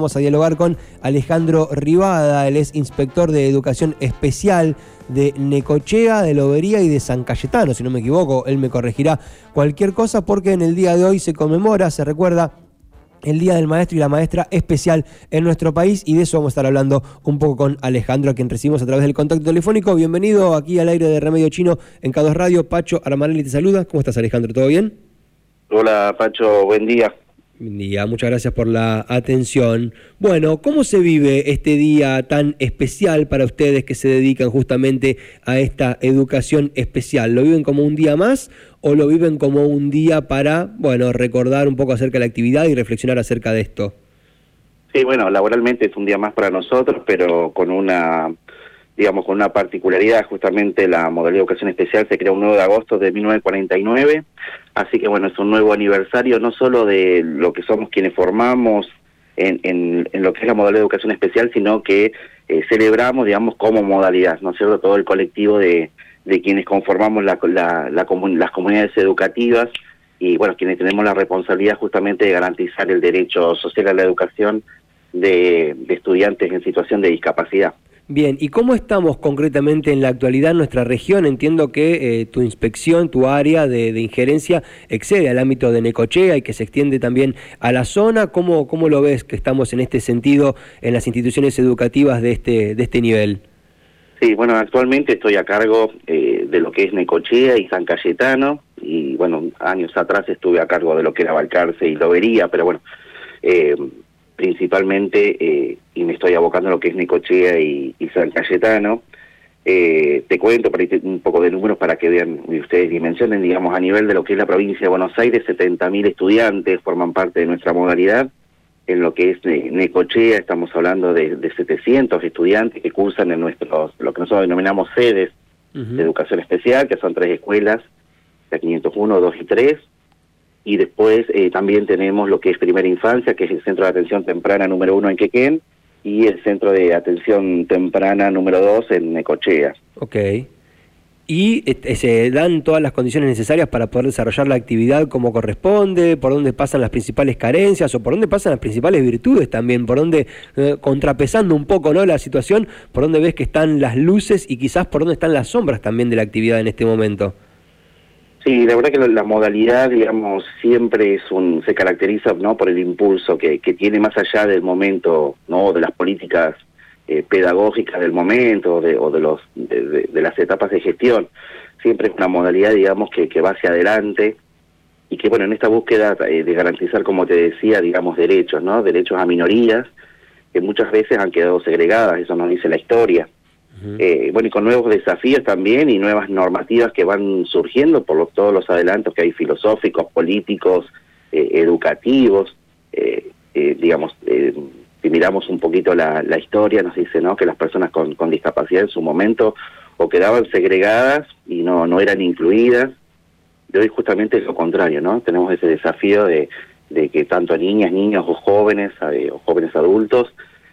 Vamos a dialogar con Alejandro Rivada, él es inspector de educación especial de Necochea, de Lobería y de San Cayetano, si no me equivoco, él me corregirá cualquier cosa porque en el día de hoy se conmemora, se recuerda el Día del Maestro y la Maestra especial en nuestro país y de eso vamos a estar hablando un poco con Alejandro, a quien recibimos a través del contacto telefónico. Bienvenido aquí al aire de Remedio Chino en K2 Radio. Pacho Armarelli te saluda. ¿Cómo estás Alejandro? ¿Todo bien? Hola Pacho, buen día. Día, muchas gracias por la atención. Bueno, ¿cómo se vive este día tan especial para ustedes que se dedican justamente a esta educación especial? ¿Lo viven como un día más o lo viven como un día para, bueno, recordar un poco acerca de la actividad y reflexionar acerca de esto? Sí, bueno, laboralmente es un día más para nosotros, pero con una digamos, con una particularidad, justamente la modalidad de educación especial se creó un 9 de agosto de 1949, así que bueno, es un nuevo aniversario no solo de lo que somos quienes formamos en, en, lo que es la modalidad de educación especial, sino que eh, celebramos, digamos, como modalidad, ¿no es cierto?, todo el colectivo de, de quienes conformamos la, la, las comunidades educativas y bueno, quienes tenemos la responsabilidad justamente de garantizar el derecho social a la educación de estudiantes en situación de discapacidad. Bien, ¿y cómo estamos concretamente en la actualidad en nuestra región? Entiendo que eh, tu inspección, tu área de, injerencia excede al ámbito de Necochea y que se extiende también a la zona. ¿Cómo, ¿Cómo lo ves que estamos en este sentido en las instituciones educativas de este, de este nivel? Sí, bueno, actualmente estoy a cargo eh, de lo que es Necochea y San Cayetano y bueno, años atrás estuve a cargo de lo que era Balcarce y Lobería, pero bueno, eh, principalmente, eh, y me estoy abocando a lo que es Nicochea y, y San Cayetano. Eh, te cuento un poco de números para que vean y ustedes dimensionen, digamos, a nivel de lo que es la provincia de Buenos Aires, 70.000 estudiantes forman parte de nuestra modalidad. En lo que es Necochea estamos hablando de, de 700 estudiantes que cursan en nuestros, lo que nosotros denominamos sedes uh -huh. de educación especial, que son tres escuelas, la 501, 2 y 3, y después eh, también tenemos lo que es primera infancia, que es el centro de atención temprana número uno en Quequén, y el centro de atención temprana número dos en Necochea. Ok. ¿Y eh, se dan todas las condiciones necesarias para poder desarrollar la actividad como corresponde? ¿Por dónde pasan las principales carencias o por dónde pasan las principales virtudes también? ¿Por dónde, eh, contrapesando un poco ¿no? la situación, por dónde ves que están las luces y quizás por dónde están las sombras también de la actividad en este momento? Sí, la verdad que la, modalidad, digamos, siempre es un, se caracteriza no por el impulso que, que tiene más allá del momento, no de las políticas eh, pedagógicas del momento de, o de los de, de, de, las etapas de gestión. Siempre es una modalidad, digamos, que, que va hacia adelante y que, bueno, en esta búsqueda eh, de garantizar, como te decía, digamos, derechos, ¿no? Derechos a minorías que muchas veces han quedado segregadas, eso nos dice la historia. Eh, bueno, y con nuevos desafíos también y nuevas normativas que van surgiendo por los, todos los adelantos que hay filosóficos, políticos, eh, educativos. Eh, eh digamos, si miramos un poquito la, historia, nos dice ¿no? que las personas con, discapacidad en su momento o quedaban segregadas y no, no eran incluidas. De hoy justamente es lo contrario, ¿no? Tenemos ese desafío de, de que tanto niñas, niños o jóvenes o jóvenes adultos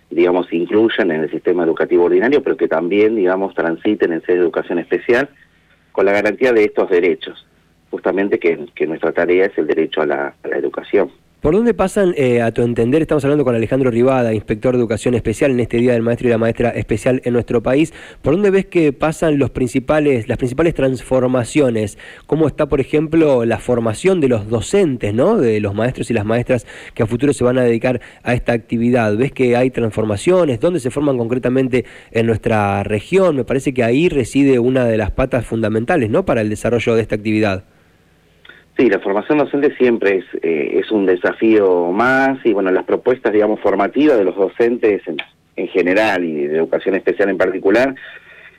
digamos, incluyan en el sistema educativo ordinario, pero que también, digamos, transiten en sede de educación especial con la garantía de estos derechos, justamente que, nuestra tarea es el derecho a la educación. ¿Por dónde pasan, eh, a tu entender, estamos hablando con Alejandro Rivada, inspector de educación especial en este Día del Maestro y la Maestra especial en nuestro país, ¿por dónde ves que pasan los principales, las principales transformaciones? ¿Cómo está, por ejemplo, la formación de los docentes, ¿no? de los maestros y las maestras que a futuro se van a dedicar a esta actividad? ¿Ves que hay transformaciones? ¿Dónde se forman concretamente en nuestra región? Me parece que ahí reside una de las patas fundamentales ¿no? para el desarrollo de esta actividad. Sí, la formación docente siempre es, eh, es un desafío más y bueno, las propuestas, digamos, formativas de los docentes en, en general y de educación especial en particular,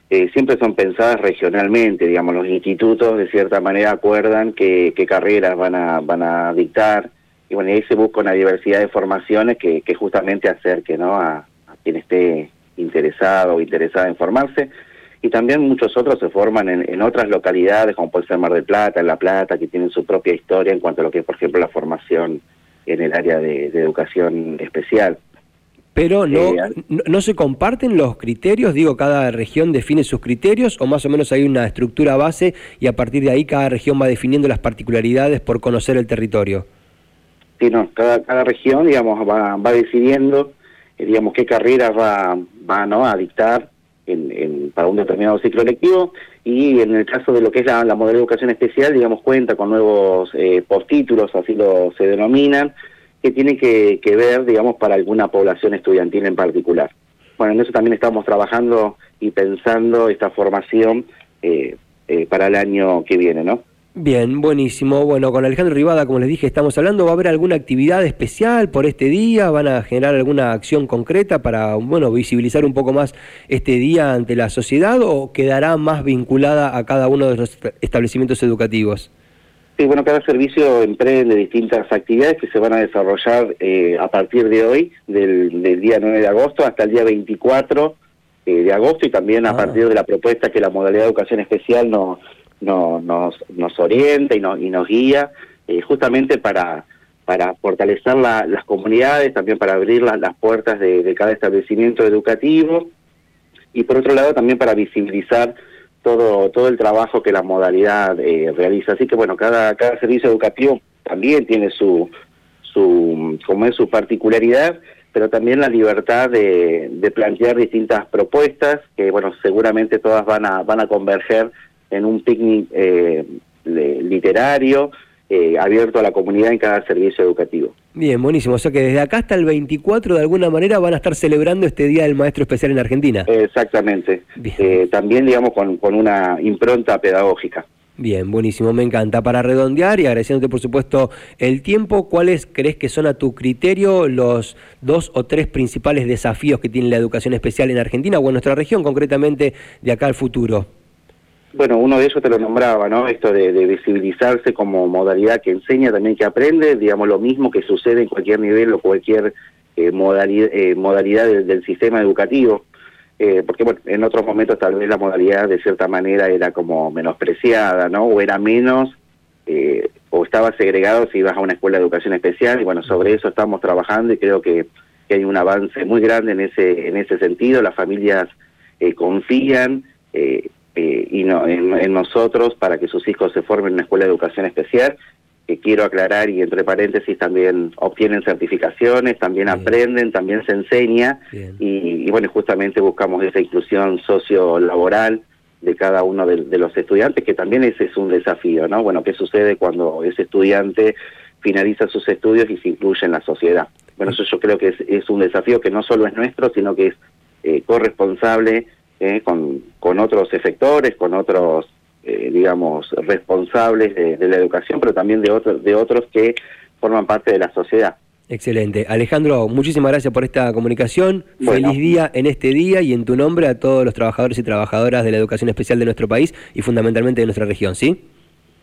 eh, siempre son pensadas regionalmente, digamos, los institutos de cierta manera acuerdan qué, qué carreras van a, van a dictar y bueno, ahí se busca una diversidad de formaciones que, justamente acerque ¿no? a quien esté interesado o interesada en formarse y también muchos otros se forman en, en, otras localidades, como puede ser Mar del Plata, en La Plata, que tienen su propia historia en cuanto a lo que es, por ejemplo, la formación en el área de, de educación especial. Pero no, eh, no, no, se comparten los criterios, digo, cada región define sus criterios o más o menos hay una estructura base y a partir de ahí cada región va definiendo las particularidades por conocer el territorio. Sí, no, cada, cada región, digamos, va, va decidiendo digamos, qué carreras va, va ¿no? a dictar en, para un determinado ciclo lectivo y en el caso de lo que es la, la modalidad de educación especial, digamos, cuenta con nuevos eh, postítulos, así lo se denominan, que tienen que, que, ver, digamos, para alguna población estudiantil en particular. Bueno, en eso también estamos trabajando y pensando esta formación eh, eh, para el año que viene, ¿no? Bien, buenísimo. Bueno, con Alejandro Rivada, como les dije, estamos hablando. ¿Va a haber alguna actividad especial por este día? ¿Van a generar alguna acción concreta para, bueno, visibilizar un poco más este día ante la sociedad o quedará más vinculada a cada uno de los establecimientos educativos? Sí, bueno, cada servicio emprende distintas actividades que se van a desarrollar eh, a partir de hoy, del, del, día 9 de agosto hasta el día 24 eh, de agosto y también a ah. partir de la propuesta que la modalidad de educación especial nos no, nos, nos orienta y, y nos guía eh, justamente para, para fortalecer las comunidades, también para abrir las puertas de, cada establecimiento educativo y por otro lado también para visibilizar todo, todo el trabajo que la modalidad eh, realiza. Así que bueno, cada, cada servicio educativo también tiene su, su, como es su particularidad, pero también la libertad de, de plantear distintas propuestas que bueno, seguramente todas van a, van a converger en un picnic eh, literario eh, abierto a la comunidad en cada servicio educativo. Bien, buenísimo. O sea que desde acá hasta el 24 de alguna manera van a estar celebrando este Día del Maestro Especial en Argentina. Exactamente. Eh, también, digamos, con, con una impronta pedagógica. Bien, buenísimo, me encanta. Para redondear y agradeciéndote por supuesto el tiempo, ¿cuáles crees que son a tu criterio los dos o tres principales desafíos que tiene la educación especial en Argentina o en nuestra región, concretamente de acá al futuro? Bueno, uno de ellos te lo nombraba, ¿no? Esto de, visibilizarse como modalidad que enseña, también que aprende, digamos, lo mismo que sucede en cualquier nivel o cualquier eh, modalidad, eh, modalidad del, sistema educativo. Eh, porque, bueno, en otros momentos tal vez la modalidad de cierta manera era como menospreciada, ¿no? O era menos, o estaba segregado si ibas a una escuela de educación especial, y bueno, sobre eso estamos trabajando y creo que, hay un avance muy grande en ese, en ese sentido. Las familias confían. Eh, eh, y no, en, nosotros para que sus hijos se formen en una escuela de educación especial, que quiero aclarar y entre paréntesis también obtienen certificaciones, también aprenden, también se enseña y, bueno, justamente buscamos esa inclusión sociolaboral de cada uno de, los estudiantes, que también ese es un desafío, ¿no? Bueno, ¿qué sucede cuando ese estudiante finaliza sus estudios y se incluye en la sociedad? Bueno, eso yo creo que es, un desafío que no solo es nuestro, sino que es eh, corresponsable eh, con, con otros efectores, con otros, eh, digamos, responsables de, la educación, pero también de, otros de otros que forman parte de la sociedad. Excelente. Alejandro, muchísimas gracias por esta comunicación. Feliz día en este día y en tu nombre a todos los trabajadores y trabajadoras de la educación especial de nuestro país y fundamentalmente de nuestra región, ¿sí?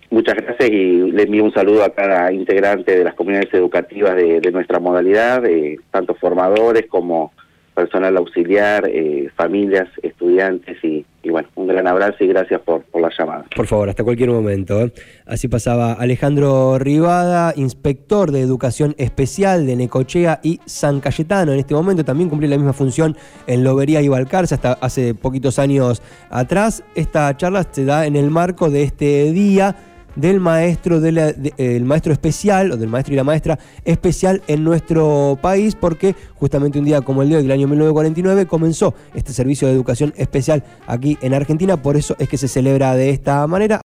Muchas gracias y le envío un saludo a cada integrante de las comunidades educativas de, de nuestra modalidad, de tanto formadores como personal auxiliar, eh, familias, estudiantes y, bueno, un gran abrazo y gracias por, por la llamada. Por favor, hasta cualquier momento. ¿eh? Así pasaba Alejandro Rivada, inspector de educación especial de Necochea y San Cayetano. En este momento también cumple la misma función en Lobería y Balcarce hasta hace poquitos años atrás. Esta charla se da en el marco de este día del maestro, el maestro especial, o del maestro y la maestra especial en nuestro país, porque justamente un día como el de hoy, del año 1949, comenzó este servicio de educación especial aquí en Argentina, por eso es que se celebra de esta manera.